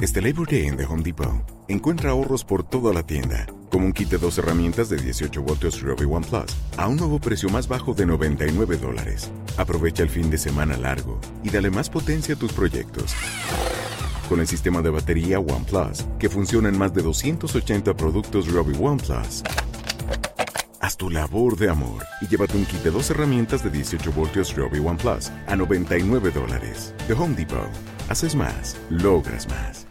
Este Labor Day en The Home Depot, encuentra ahorros por toda la tienda, como un kit de dos herramientas de 18 voltios Ryobi One Plus a un nuevo precio más bajo de 99 dólares. Aprovecha el fin de semana largo y dale más potencia a tus proyectos. Con el sistema de batería One Plus, que funciona en más de 280 productos Ryobi One Plus. Haz tu labor de amor y llévate un kit de dos herramientas de 18 voltios Ryobi One Plus a 99 dólares. The Home Depot. Haces más, logras más.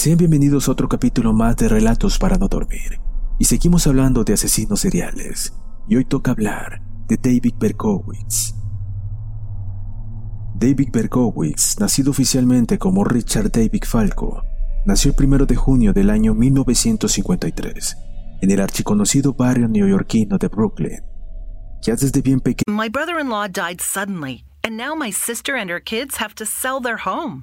Sean bienvenidos a otro capítulo más de Relatos para no dormir. Y seguimos hablando de asesinos seriales. Y hoy toca hablar de David Berkowitz. David Berkowitz, nacido oficialmente como Richard David Falco, nació el 1 de junio del año 1953 en el archiconocido barrio neoyorquino de Brooklyn. Ya desde bien pequeño My brother in law died suddenly, and now my sister and her kids have to sell their home.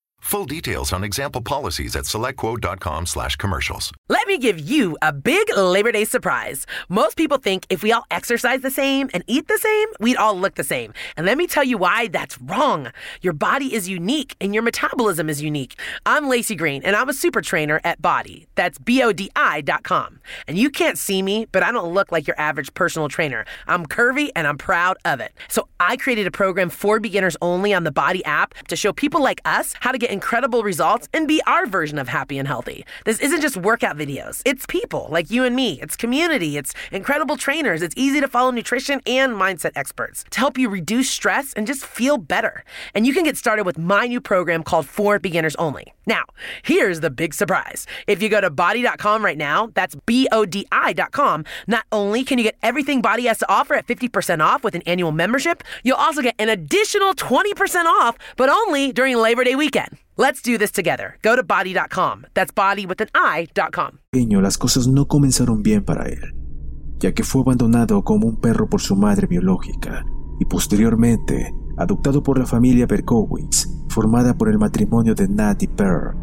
Full details on example policies at selectquote.com slash commercials. Let me give you a big Labor Day surprise. Most people think if we all exercise the same and eat the same, we'd all look the same. And let me tell you why that's wrong. Your body is unique and your metabolism is unique. I'm Lacey Green and I'm a super trainer at Body. That's B O D I.com. And you can't see me, but I don't look like your average personal trainer. I'm curvy and I'm proud of it. So I created a program for beginners only on the Body app to show people like us how to get incredible results and be our version of happy and healthy. This isn't just workout videos, it's people like you and me, it's community, it's incredible trainers, it's easy to follow nutrition and mindset experts to help you reduce stress and just feel better. And you can get started with my new program called For Beginners Only. Now, here's the big surprise. If you go to body.com right now, that's B O D I.com, not only can you get everything Body has to offer at 50% off with an annual membership, you'll also get an additional 20% off, but only during Labor Day weekend. Let's do this together. Go to body.com. That's body with an I.com. las cosas no comenzaron bien para él, ya que fue abandonado como un perro por su madre biológica y posteriormente adoptado por la familia Berkowitz, formada por el matrimonio de Nat y Pearl.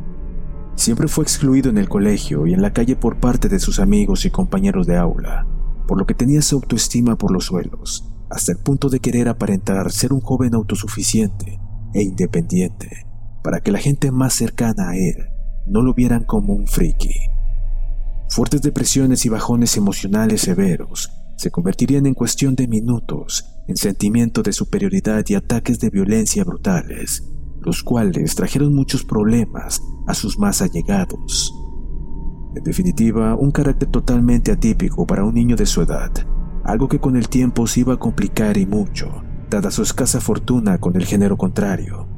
Siempre fue excluido en el colegio y en la calle por parte de sus amigos y compañeros de aula, por lo que tenía su autoestima por los suelos, hasta el punto de querer aparentar ser un joven autosuficiente e independiente, para que la gente más cercana a él no lo vieran como un friki. Fuertes depresiones y bajones emocionales severos se convertirían en cuestión de minutos en sentimiento de superioridad y ataques de violencia brutales, los cuales trajeron muchos problemas a sus más allegados. En definitiva, un carácter totalmente atípico para un niño de su edad, algo que con el tiempo se iba a complicar y mucho, dada su escasa fortuna con el género contrario.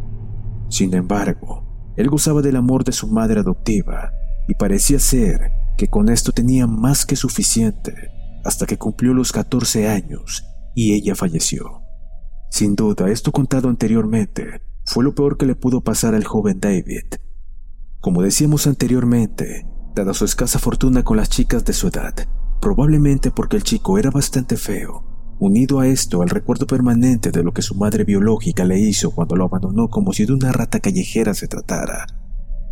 Sin embargo, él gozaba del amor de su madre adoptiva y parecía ser que con esto tenía más que suficiente hasta que cumplió los 14 años y ella falleció. Sin duda, esto contado anteriormente fue lo peor que le pudo pasar al joven David. Como decíamos anteriormente, dada su escasa fortuna con las chicas de su edad, probablemente porque el chico era bastante feo, unido a esto al recuerdo permanente de lo que su madre biológica le hizo cuando lo abandonó como si de una rata callejera se tratara,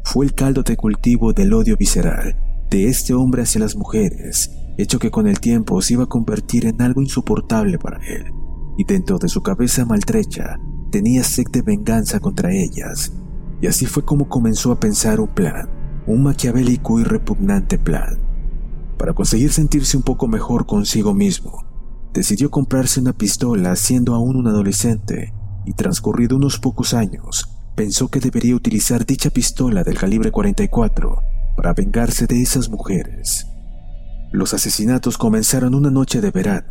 fue el caldo de cultivo del odio visceral de este hombre hacia las mujeres, hecho que con el tiempo se iba a convertir en algo insoportable para él, y dentro de su cabeza maltrecha tenía sed de venganza contra ellas, y así fue como comenzó a pensar un plan, un maquiavélico y repugnante plan. Para conseguir sentirse un poco mejor consigo mismo, decidió comprarse una pistola siendo aún un adolescente, y transcurrido unos pocos años, pensó que debería utilizar dicha pistola del calibre 44 para vengarse de esas mujeres. Los asesinatos comenzaron una noche de verano,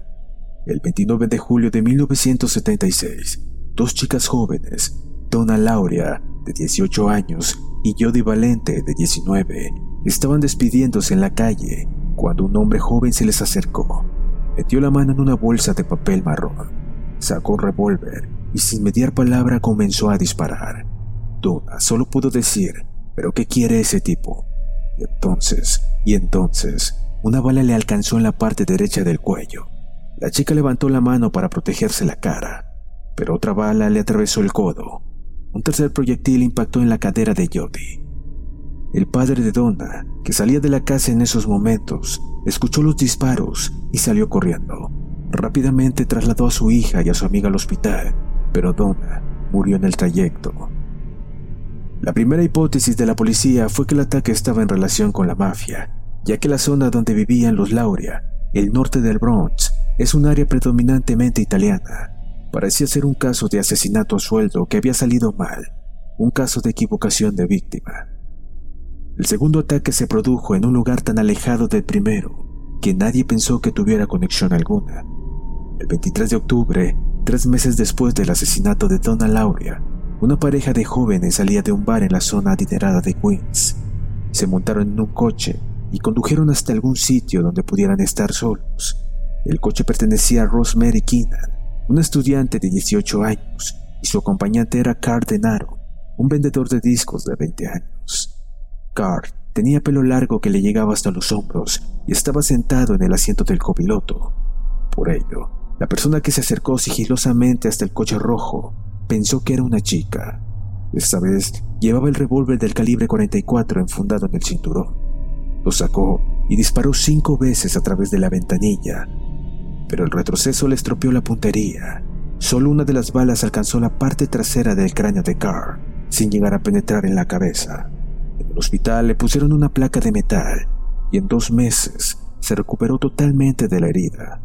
el 29 de julio de 1976. Dos chicas jóvenes, Donna Lauria, de 18 años, y Jody Valente, de 19, estaban despidiéndose en la calle cuando un hombre joven se les acercó. Metió la mano en una bolsa de papel marrón, sacó un revólver y sin mediar palabra comenzó a disparar. Donna solo pudo decir, ¿pero qué quiere ese tipo? Y entonces, y entonces, una bala le alcanzó en la parte derecha del cuello. La chica levantó la mano para protegerse la cara, pero otra bala le atravesó el codo. Un tercer proyectil impactó en la cadera de Jody. El padre de Donna, que salía de la casa en esos momentos, escuchó los disparos y salió corriendo. Rápidamente trasladó a su hija y a su amiga al hospital, pero Donna murió en el trayecto. La primera hipótesis de la policía fue que el ataque estaba en relación con la mafia, ya que la zona donde vivían los Lauria, el norte del Bronx, es un área predominantemente italiana. Parecía ser un caso de asesinato a sueldo que había salido mal, un caso de equivocación de víctima. El segundo ataque se produjo en un lugar tan alejado del primero que nadie pensó que tuviera conexión alguna. El 23 de octubre, tres meses después del asesinato de Donna Lauria, una pareja de jóvenes salía de un bar en la zona adinerada de Queens. Se montaron en un coche y condujeron hasta algún sitio donde pudieran estar solos. El coche pertenecía a Rosemary Keenan, una estudiante de 18 años, y su acompañante era Carl Denaro, un vendedor de discos de 20 años. Carl tenía pelo largo que le llegaba hasta los hombros y estaba sentado en el asiento del copiloto. Por ello, la persona que se acercó sigilosamente hasta el coche rojo pensó que era una chica. Esta vez llevaba el revólver del calibre 44 enfundado en el cinturón. Lo sacó y disparó cinco veces a través de la ventanilla, pero el retroceso le estropeó la puntería. Solo una de las balas alcanzó la parte trasera del cráneo de Carr, sin llegar a penetrar en la cabeza. Hospital le pusieron una placa de metal y en dos meses se recuperó totalmente de la herida.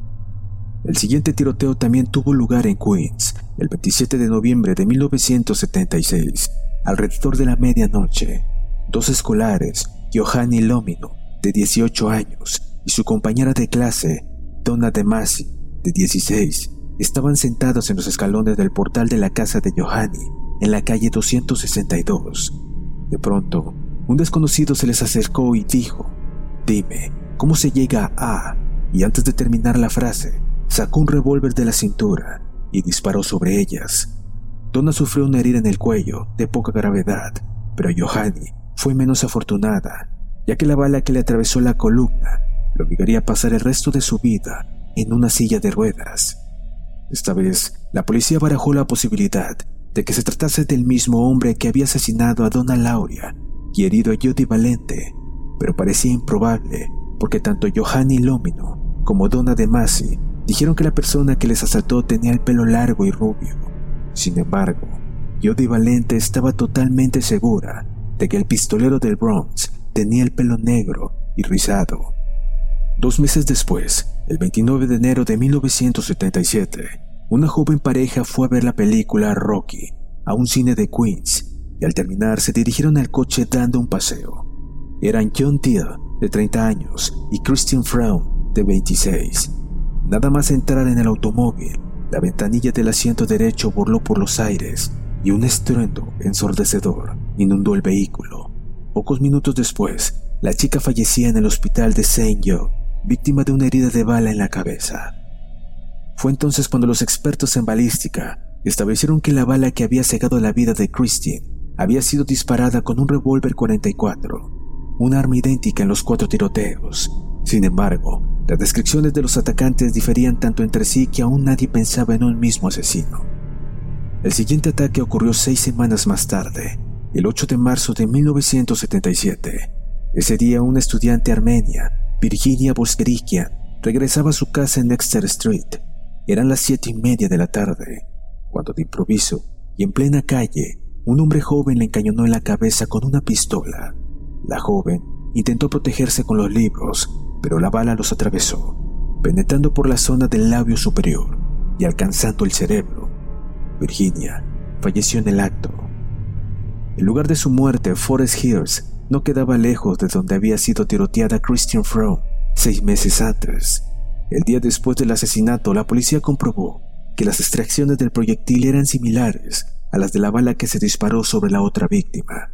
El siguiente tiroteo también tuvo lugar en Queens, el 27 de noviembre de 1976, alrededor de la medianoche. Dos escolares Johanny Lomino, de 18 años, y su compañera de clase, Donna De Masi, de 16, estaban sentados en los escalones del portal de la casa de Johanny, en la calle 262. De pronto, un desconocido se les acercó y dijo, Dime, ¿cómo se llega a... Y antes de terminar la frase, sacó un revólver de la cintura y disparó sobre ellas. Donna sufrió una herida en el cuello, de poca gravedad, pero Johanny fue menos afortunada, ya que la bala que le atravesó la columna lo obligaría a pasar el resto de su vida en una silla de ruedas. Esta vez, la policía barajó la posibilidad de que se tratase del mismo hombre que había asesinado a Donna Lauria y herido a Jody Valente, pero parecía improbable porque tanto Johanny Lomino como Donna De Masi dijeron que la persona que les asaltó tenía el pelo largo y rubio. Sin embargo, Jody Valente estaba totalmente segura de que el pistolero del Bronx tenía el pelo negro y rizado. Dos meses después, el 29 de enero de 1977, una joven pareja fue a ver la película Rocky a un cine de Queens al terminar se dirigieron al coche dando un paseo. Eran John Till, de 30 años, y Christian Frown, de 26. Nada más entrar en el automóvil, la ventanilla del asiento derecho voló por los aires y un estruendo ensordecedor inundó el vehículo. Pocos minutos después, la chica fallecía en el hospital de Saint Joe, víctima de una herida de bala en la cabeza. Fue entonces cuando los expertos en balística establecieron que la bala que había cegado la vida de Christine había sido disparada con un revólver 44, un arma idéntica en los cuatro tiroteos. Sin embargo, las descripciones de los atacantes diferían tanto entre sí que aún nadie pensaba en un mismo asesino. El siguiente ataque ocurrió seis semanas más tarde, el 8 de marzo de 1977. Ese día una estudiante armenia, Virginia Boskerikian, regresaba a su casa en Exeter Street. Eran las siete y media de la tarde, cuando de improviso y en plena calle, un hombre joven le encañonó en la cabeza con una pistola. La joven intentó protegerse con los libros, pero la bala los atravesó, penetrando por la zona del labio superior y alcanzando el cerebro. Virginia falleció en el acto. El lugar de su muerte, Forest Hills, no quedaba lejos de donde había sido tiroteada Christian Fromm seis meses antes. El día después del asesinato, la policía comprobó que las extracciones del proyectil eran similares a las de la bala que se disparó sobre la otra víctima.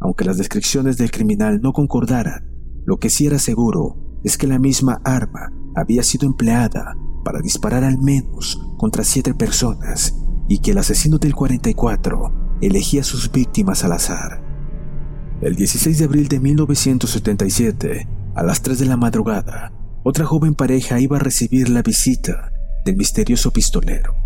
Aunque las descripciones del criminal no concordaran, lo que sí era seguro es que la misma arma había sido empleada para disparar al menos contra siete personas y que el asesino del 44 elegía sus víctimas al azar. El 16 de abril de 1977, a las 3 de la madrugada, otra joven pareja iba a recibir la visita del misterioso pistolero.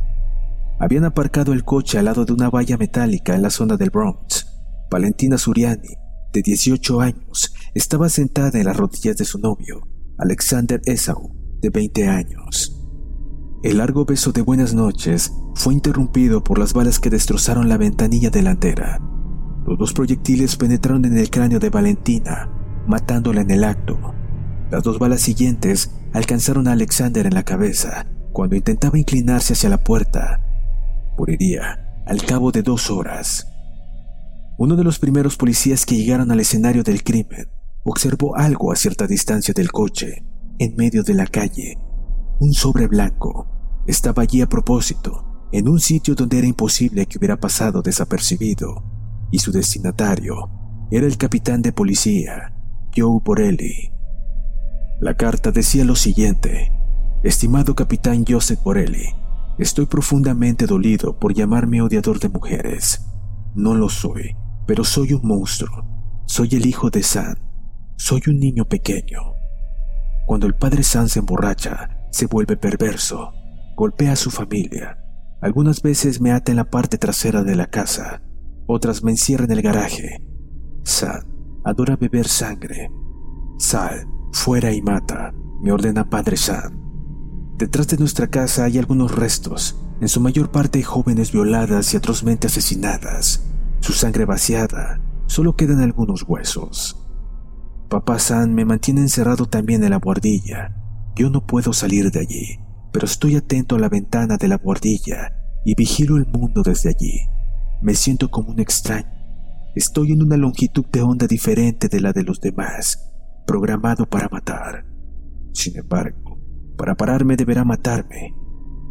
Habían aparcado el coche al lado de una valla metálica en la zona del Bronx. Valentina Suriani, de 18 años, estaba sentada en las rodillas de su novio, Alexander Esau, de 20 años. El largo beso de buenas noches fue interrumpido por las balas que destrozaron la ventanilla delantera. Los dos proyectiles penetraron en el cráneo de Valentina, matándola en el acto. Las dos balas siguientes alcanzaron a Alexander en la cabeza cuando intentaba inclinarse hacia la puerta. Moriría al cabo de dos horas. Uno de los primeros policías que llegaron al escenario del crimen observó algo a cierta distancia del coche, en medio de la calle, un sobre blanco estaba allí a propósito, en un sitio donde era imposible que hubiera pasado desapercibido, y su destinatario era el capitán de policía, Joe Borelli. La carta decía lo siguiente, Estimado capitán Joseph Borelli, estoy profundamente dolido por llamarme odiador de mujeres. No lo soy, pero soy un monstruo. Soy el hijo de San. Soy un niño pequeño. Cuando el padre San se emborracha, se vuelve perverso, golpea a su familia. Algunas veces me ata en la parte trasera de la casa, otras me encierra en el garaje. Sad adora beber sangre. Sal, fuera y mata, me ordena Padre San. Detrás de nuestra casa hay algunos restos, en su mayor parte jóvenes violadas y atrozmente asesinadas. Su sangre vaciada, solo quedan algunos huesos. Papá San me mantiene encerrado también en la guardilla, yo no puedo salir de allí, pero estoy atento a la ventana de la guardilla y vigilo el mundo desde allí. Me siento como un extraño. Estoy en una longitud de onda diferente de la de los demás, programado para matar. Sin embargo, para pararme deberá matarme.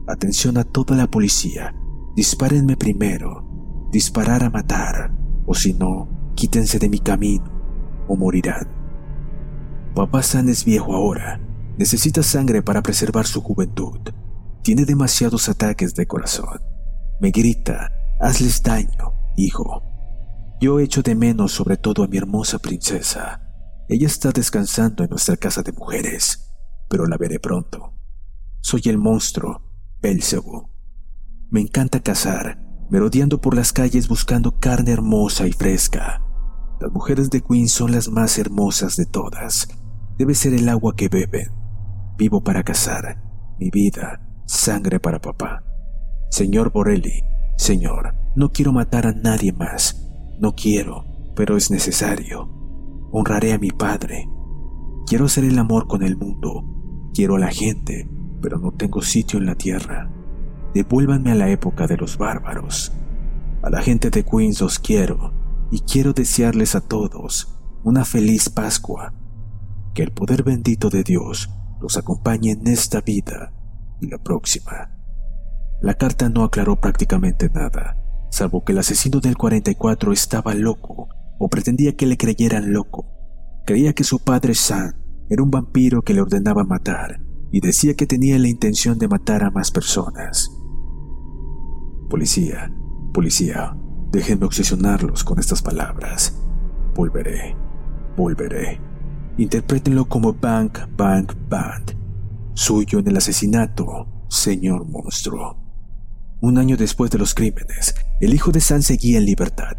Atención a toda la policía. Dispárenme primero. Disparar a matar. O si no, quítense de mi camino o morirán. Papá San es viejo ahora Necesita sangre para preservar su juventud. Tiene demasiados ataques de corazón. Me grita, hazles daño, hijo. Yo echo de menos sobre todo a mi hermosa princesa. Ella está descansando en nuestra casa de mujeres, pero la veré pronto. Soy el monstruo, Belzebú. Me encanta cazar, merodeando por las calles buscando carne hermosa y fresca. Las mujeres de Queen son las más hermosas de todas. Debe ser el agua que beben Vivo para cazar, mi vida, sangre para papá. Señor Borelli, señor, no quiero matar a nadie más. No quiero, pero es necesario. Honraré a mi padre. Quiero hacer el amor con el mundo. Quiero a la gente, pero no tengo sitio en la tierra. Devuélvanme a la época de los bárbaros. A la gente de Queens os quiero y quiero desearles a todos una feliz Pascua que el poder bendito de Dios los acompañe en esta vida y la próxima. La carta no aclaró prácticamente nada, salvo que el asesino del 44 estaba loco o pretendía que le creyeran loco. Creía que su padre San era un vampiro que le ordenaba matar y decía que tenía la intención de matar a más personas. Policía, policía, déjenme obsesionarlos con estas palabras. Volveré, volveré. Interprétenlo como Bank, Bank, Band. Suyo en el asesinato, señor monstruo. Un año después de los crímenes, el hijo de San seguía en libertad.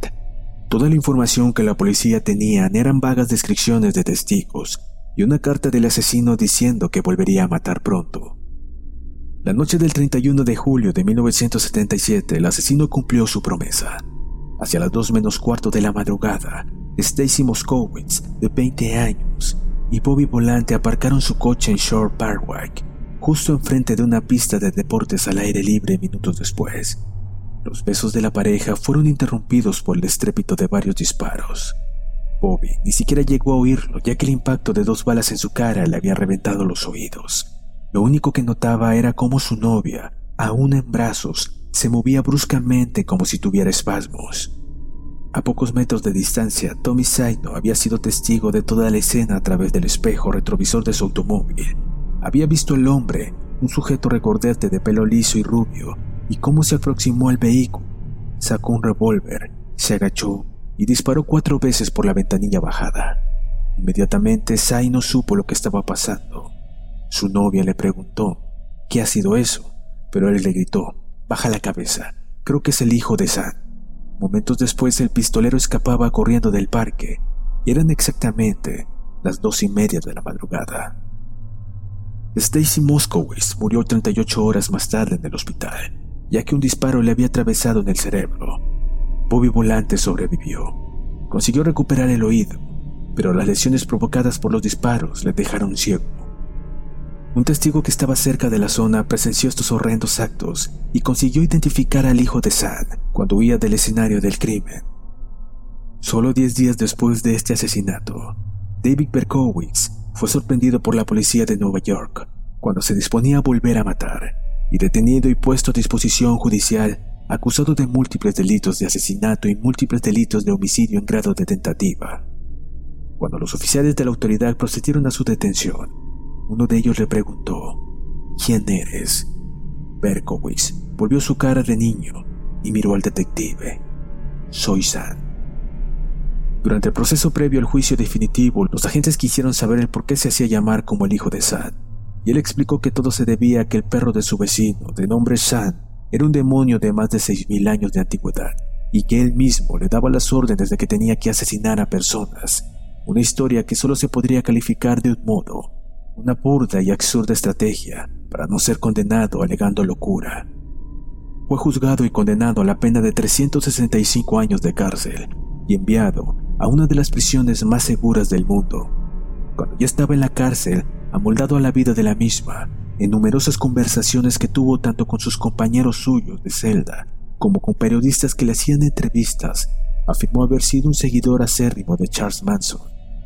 Toda la información que la policía tenía eran vagas descripciones de testigos y una carta del asesino diciendo que volvería a matar pronto. La noche del 31 de julio de 1977, el asesino cumplió su promesa. Hacia las 2 menos cuarto de la madrugada, Stacy Moskowitz, de 20 años, y Bobby Volante aparcaron su coche en Shore Parkway, justo enfrente de una pista de deportes al aire libre minutos después. Los besos de la pareja fueron interrumpidos por el estrépito de varios disparos. Bobby ni siquiera llegó a oírlo, ya que el impacto de dos balas en su cara le había reventado los oídos. Lo único que notaba era cómo su novia, aún en brazos, se movía bruscamente como si tuviera espasmos. A pocos metros de distancia, Tommy Saino había sido testigo de toda la escena a través del espejo retrovisor de su automóvil. Había visto al hombre, un sujeto recordete de pelo liso y rubio, y cómo se aproximó al vehículo. Sacó un revólver, se agachó y disparó cuatro veces por la ventanilla bajada. Inmediatamente Saino supo lo que estaba pasando. Su novia le preguntó, ¿qué ha sido eso? Pero él le gritó, baja la cabeza, creo que es el hijo de San. Momentos después el pistolero escapaba corriendo del parque y eran exactamente las dos y media de la madrugada. Stacy Moskowitz murió 38 horas más tarde en el hospital, ya que un disparo le había atravesado en el cerebro. Bobby Volante sobrevivió. Consiguió recuperar el oído, pero las lesiones provocadas por los disparos le dejaron ciego. Un testigo que estaba cerca de la zona presenció estos horrendos actos y consiguió identificar al hijo de San cuando huía del escenario del crimen. Solo diez días después de este asesinato, David Berkowitz fue sorprendido por la policía de Nueva York cuando se disponía a volver a matar y detenido y puesto a disposición judicial acusado de múltiples delitos de asesinato y múltiples delitos de homicidio en grado de tentativa. Cuando los oficiales de la autoridad procedieron a su detención, uno de ellos le preguntó, ¿Quién eres? Berkowitz volvió su cara de niño y miró al detective. Soy San. Durante el proceso previo al juicio definitivo, los agentes quisieron saber el por qué se hacía llamar como el hijo de San, y él explicó que todo se debía a que el perro de su vecino, de nombre San, era un demonio de más de 6.000 años de antigüedad, y que él mismo le daba las órdenes de que tenía que asesinar a personas, una historia que solo se podría calificar de un modo, una burda y absurda estrategia para no ser condenado alegando locura. Fue juzgado y condenado a la pena de 365 años de cárcel y enviado a una de las prisiones más seguras del mundo. Cuando ya estaba en la cárcel, amoldado a la vida de la misma, en numerosas conversaciones que tuvo tanto con sus compañeros suyos de celda como con periodistas que le hacían entrevistas, afirmó haber sido un seguidor acérrimo de Charles Manson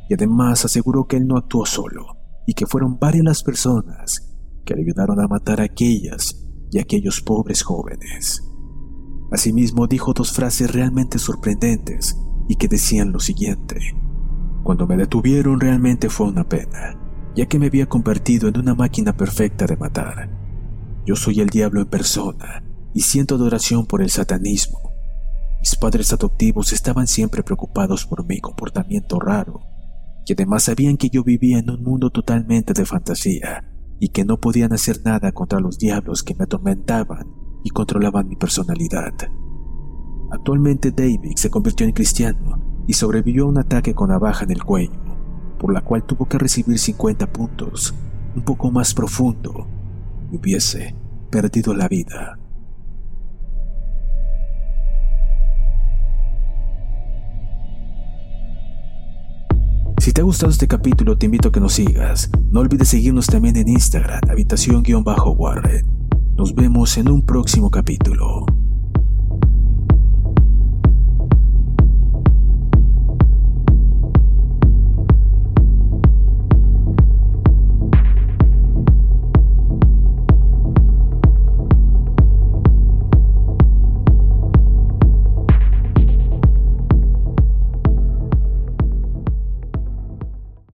y además aseguró que él no actuó solo, y que fueron varias las personas que le ayudaron a matar a aquellas y aquellos pobres jóvenes. Asimismo dijo dos frases realmente sorprendentes y que decían lo siguiente. Cuando me detuvieron realmente fue una pena, ya que me había convertido en una máquina perfecta de matar. Yo soy el diablo en persona y siento adoración por el satanismo. Mis padres adoptivos estaban siempre preocupados por mi comportamiento raro y además sabían que yo vivía en un mundo totalmente de fantasía y que no podían hacer nada contra los diablos que me atormentaban y controlaban mi personalidad. Actualmente David se convirtió en cristiano y sobrevivió a un ataque con navaja en el cuello, por la cual tuvo que recibir 50 puntos, un poco más profundo, y hubiese perdido la vida. Si te ha gustado este capítulo, te invito a que nos sigas. No olvides seguirnos también en Instagram, habitación-warren. Nos vemos en un próximo capítulo.